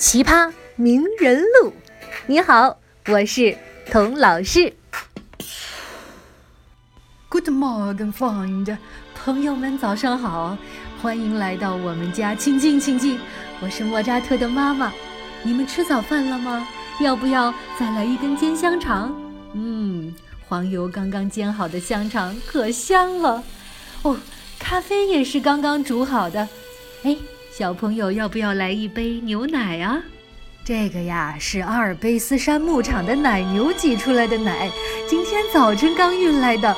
奇葩名人录。你好，我是童老师。Good morning, friend，朋友们早上好，欢迎来到我们家，请进，请进。我是莫扎特的妈妈，你们吃早饭了吗？要不要再来一根煎香肠？嗯，黄油刚刚煎好的香肠可香了。哦，咖啡也是刚刚煮好的。哎。小朋友，要不要来一杯牛奶啊？这个呀是阿尔卑斯山牧场的奶牛挤出来的奶，今天早晨刚运来的。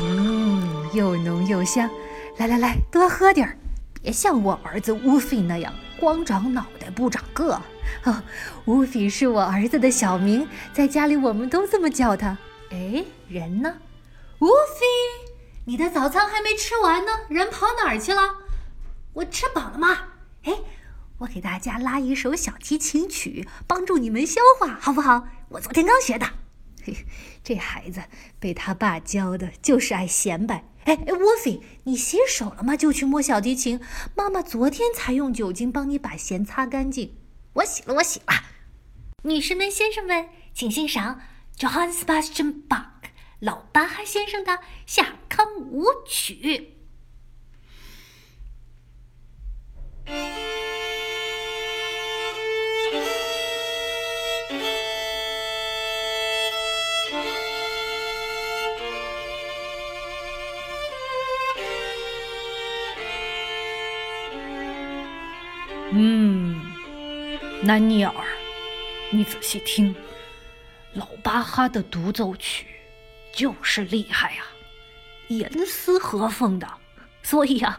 嗯，又浓又香。来来来，多喝点儿，别像我儿子乌菲那样光长脑袋不长个。哦，乌菲是我儿子的小名，在家里我们都这么叫他。哎，人呢？乌菲，你的早餐还没吃完呢，人跑哪儿去了？我吃饱了吗？哎，我给大家拉一首小提琴曲，帮助你们消化，好不好？我昨天刚学的。嘿，这孩子被他爸教的，就是爱显摆。哎哎，沃菲，你洗手了吗？就去摸小提琴。妈妈昨天才用酒精帮你把弦擦干净。我洗了，我洗了。女士们、先生们，请欣赏 Johann Sebastian Bach 老巴哈先生的夏康舞曲。嗯，南尼尔，你仔细听，老巴哈的独奏曲就是厉害呀，严丝合缝的，所以呀。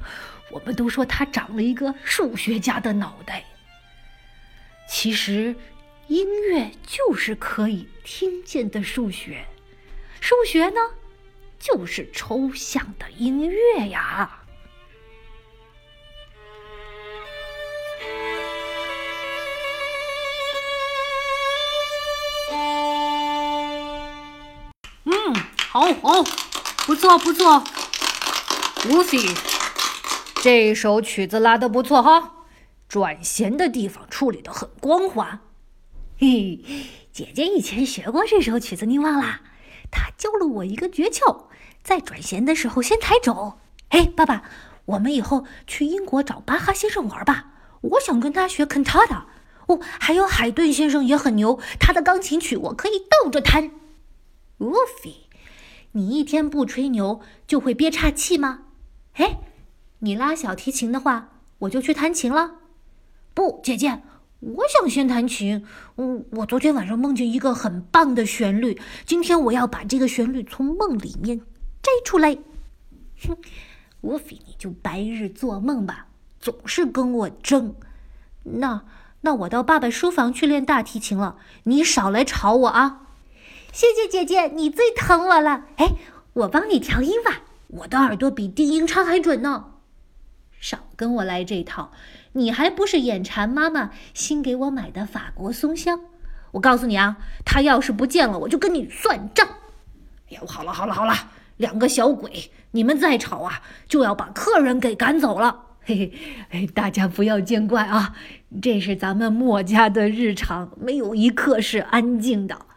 我们都说他长了一个数学家的脑袋。其实，音乐就是可以听见的数学，数学呢，就是抽象的音乐呀。嗯，好好，不错不错，Lucy。这首曲子拉得不错哈，转弦的地方处理得很光滑。嘿，姐姐以前学过这首曲子，你忘啦？她教了我一个诀窍，在转弦的时候先抬肘。哎，爸爸，我们以后去英国找巴哈先生玩吧，我想跟他学 cantata。哦，还有海顿先生也很牛，他的钢琴曲我可以倒着弹。沃菲，你一天不吹牛就会憋岔气吗？哎。你拉小提琴的话，我就去弹琴了。不，姐姐，我想先弹琴。嗯，我昨天晚上梦见一个很棒的旋律，今天我要把这个旋律从梦里面摘出来。哼，沃菲，你就白日做梦吧，总是跟我争。那那我到爸爸书房去练大提琴了，你少来吵我啊！谢谢姐姐，你最疼我了。哎，我帮你调音吧，我的耳朵比低音差还准呢。少跟我来这套，你还不是眼馋妈妈新给我买的法国松香？我告诉你啊，他要是不见了，我就跟你算账。哎呀，好了好了好了，两个小鬼，你们再吵啊，就要把客人给赶走了。嘿嘿，大家不要见怪啊，这是咱们墨家的日常，没有一刻是安静的。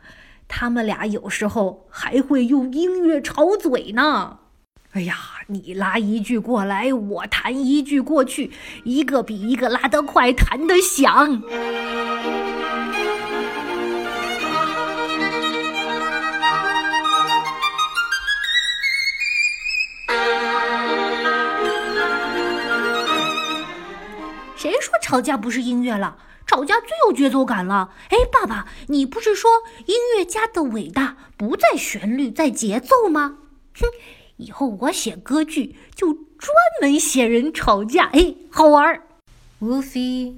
他们俩有时候还会用音乐吵嘴呢。哎呀，你拉一句过来，我弹一句过去，一个比一个拉得快，弹得响。谁说吵架不是音乐了？吵架最有节奏感了。哎，爸爸，你不是说音乐家的伟大不在旋律，在节奏吗？哼。以后我写歌剧就专门写人吵架，哎，好玩儿。乌菲，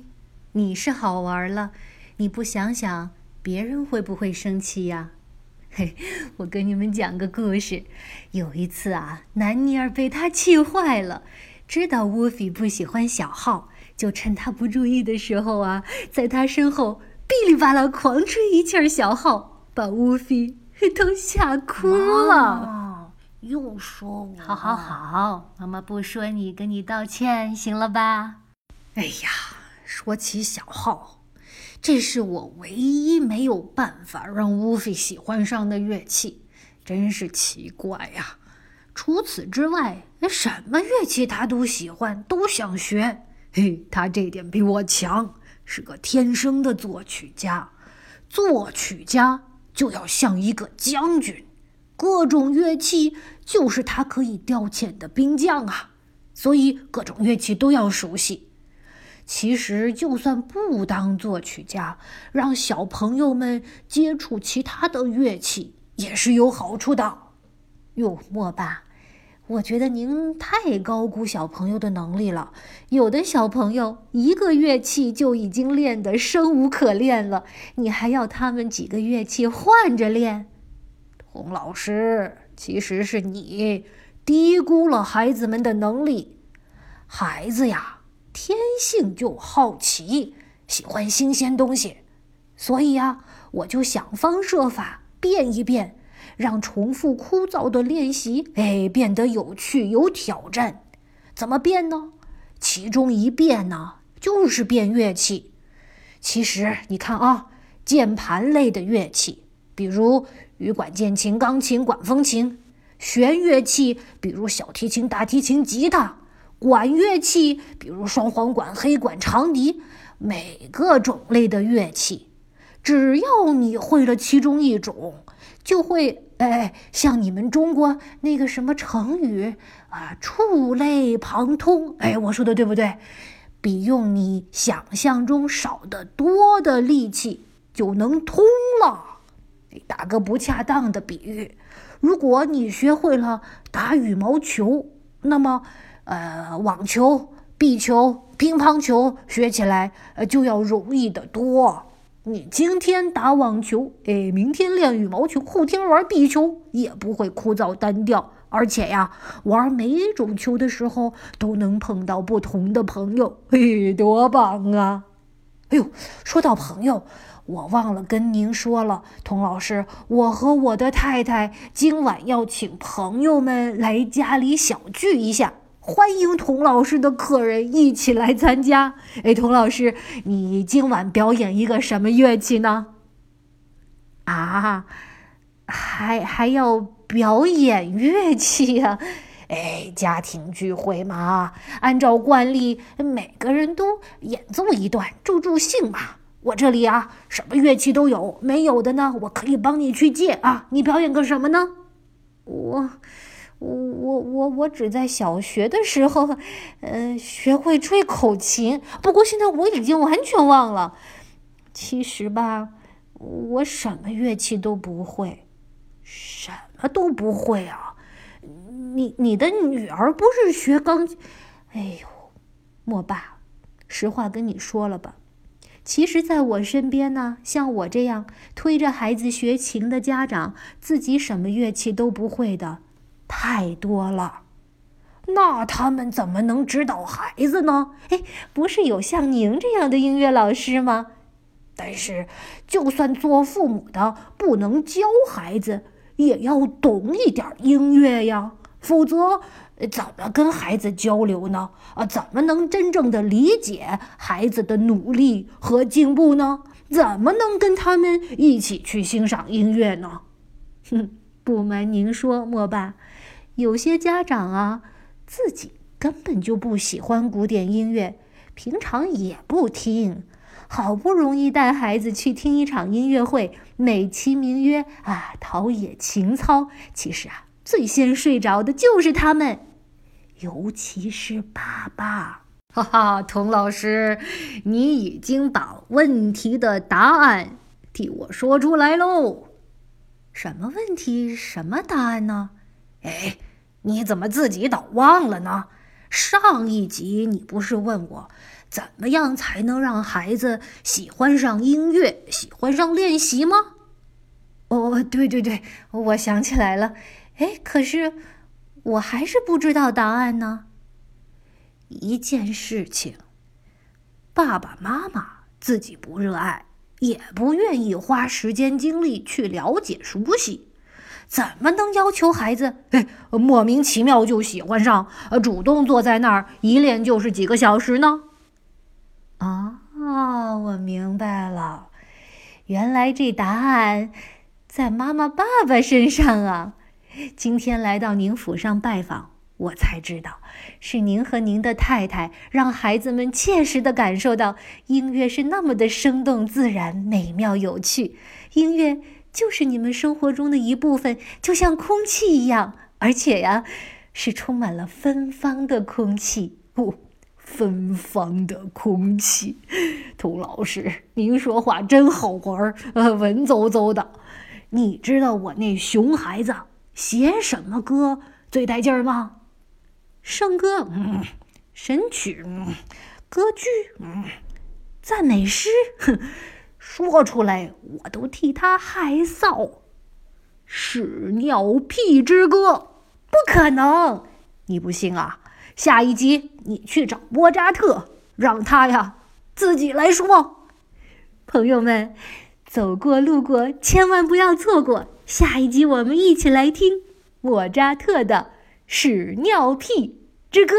你是好玩了，你不想想别人会不会生气呀？嘿，我跟你们讲个故事。有一次啊，南尼尔被他气坏了，知道乌菲不喜欢小号，就趁他不注意的时候啊，在他身后哔哩吧啦狂吹一气儿小号，把乌菲 都吓哭了。又说我，好好好，妈妈不说你，跟你道歉，行了吧？哎呀，说起小号。这是我唯一没有办法让乌菲喜欢上的乐器，真是奇怪呀！除此之外，什么乐器他都喜欢，都想学。嘿，他这点比我强，是个天生的作曲家。作曲家就要像一个将军，各种乐器就是他可以调遣的兵将啊，所以各种乐器都要熟悉。其实，就算不当作曲家，让小朋友们接触其他的乐器也是有好处的。哟，莫爸，我觉得您太高估小朋友的能力了。有的小朋友一个乐器就已经练得生无可恋了，你还要他们几个乐器换着练？童老师，其实是你低估了孩子们的能力。孩子呀。天性就好奇，喜欢新鲜东西，所以呀，我就想方设法变一变，让重复枯燥的练习，哎，变得有趣有挑战。怎么变呢？其中一变呢，就是变乐器。其实你看啊，键盘类的乐器，比如羽管键琴、钢琴、管风琴；弦乐器，比如小提琴、大提琴、吉他。管乐器，比如双簧管、黑管、长笛，每个种类的乐器，只要你会了其中一种，就会哎，像你们中国那个什么成语啊，触类旁通。哎，我说的对不对？比用你想象中少得多的力气就能通了。打个不恰当的比喻，如果你学会了打羽毛球，那么。呃，网球、壁球、乒乓球学起来呃就要容易得多。你今天打网球，哎，明天练羽毛球，后天玩壁球，也不会枯燥单调。而且呀，玩每种球的时候都能碰到不同的朋友，嘿，多棒啊！哎呦，说到朋友，我忘了跟您说了，童老师，我和我的太太今晚要请朋友们来家里小聚一下。欢迎童老师的客人一起来参加。哎，童老师，你今晚表演一个什么乐器呢？啊，还还要表演乐器呀？哎，家庭聚会嘛，按照惯例，每个人都演奏一段助助兴嘛。我这里啊，什么乐器都有，没有的呢，我可以帮你去借啊。你表演个什么呢？我。我我我我只在小学的时候，呃，学会吹口琴。不过现在我已经完全忘了。其实吧，我什么乐器都不会，什么都不会啊！你你的女儿不是学钢琴？哎呦，莫爸，实话跟你说了吧，其实在我身边呢，像我这样推着孩子学琴的家长，自己什么乐器都不会的。太多了，那他们怎么能指导孩子呢？哎，不是有像您这样的音乐老师吗？但是，就算做父母的不能教孩子，也要懂一点音乐呀，否则怎么跟孩子交流呢？啊，怎么能真正的理解孩子的努力和进步呢？怎么能跟他们一起去欣赏音乐呢？哼，不瞒您说，莫爸。有些家长啊，自己根本就不喜欢古典音乐，平常也不听，好不容易带孩子去听一场音乐会，美其名曰啊陶冶情操，其实啊最先睡着的就是他们，尤其是爸爸。哈哈，童老师，你已经把问题的答案替我说出来喽。什么问题？什么答案呢？哎。你怎么自己倒忘了呢？上一集你不是问我，怎么样才能让孩子喜欢上音乐，喜欢上练习吗？哦，对对对，我想起来了。哎，可是我还是不知道答案呢。一件事情，爸爸妈妈自己不热爱，也不愿意花时间精力去了解熟悉，怎么能要求孩子哎莫名其妙就喜欢上，呃，主动坐在那儿一练就是几个小时呢？啊，我明白了，原来这答案在妈妈、爸爸身上啊！今天来到您府上拜访，我才知道，是您和您的太太让孩子们切实的感受到音乐是那么的生动自然、美妙有趣。音乐就是你们生活中的一部分，就像空气一样，而且呀，是充满了芬芳的空气。哦。芬芳的空气，童老师，您说话真好玩儿，呃，文绉绉的。你知道我那熊孩子写什么歌最带劲儿吗？圣歌，嗯，神曲，嗯，歌剧，嗯，赞美诗，哼，说出来我都替他害臊。屎尿屁之歌，不可能，你不信啊？下一集你去找莫扎特，让他呀自己来说。朋友们，走过路过千万不要错过下一集，我们一起来听莫扎特的《屎尿屁之歌》。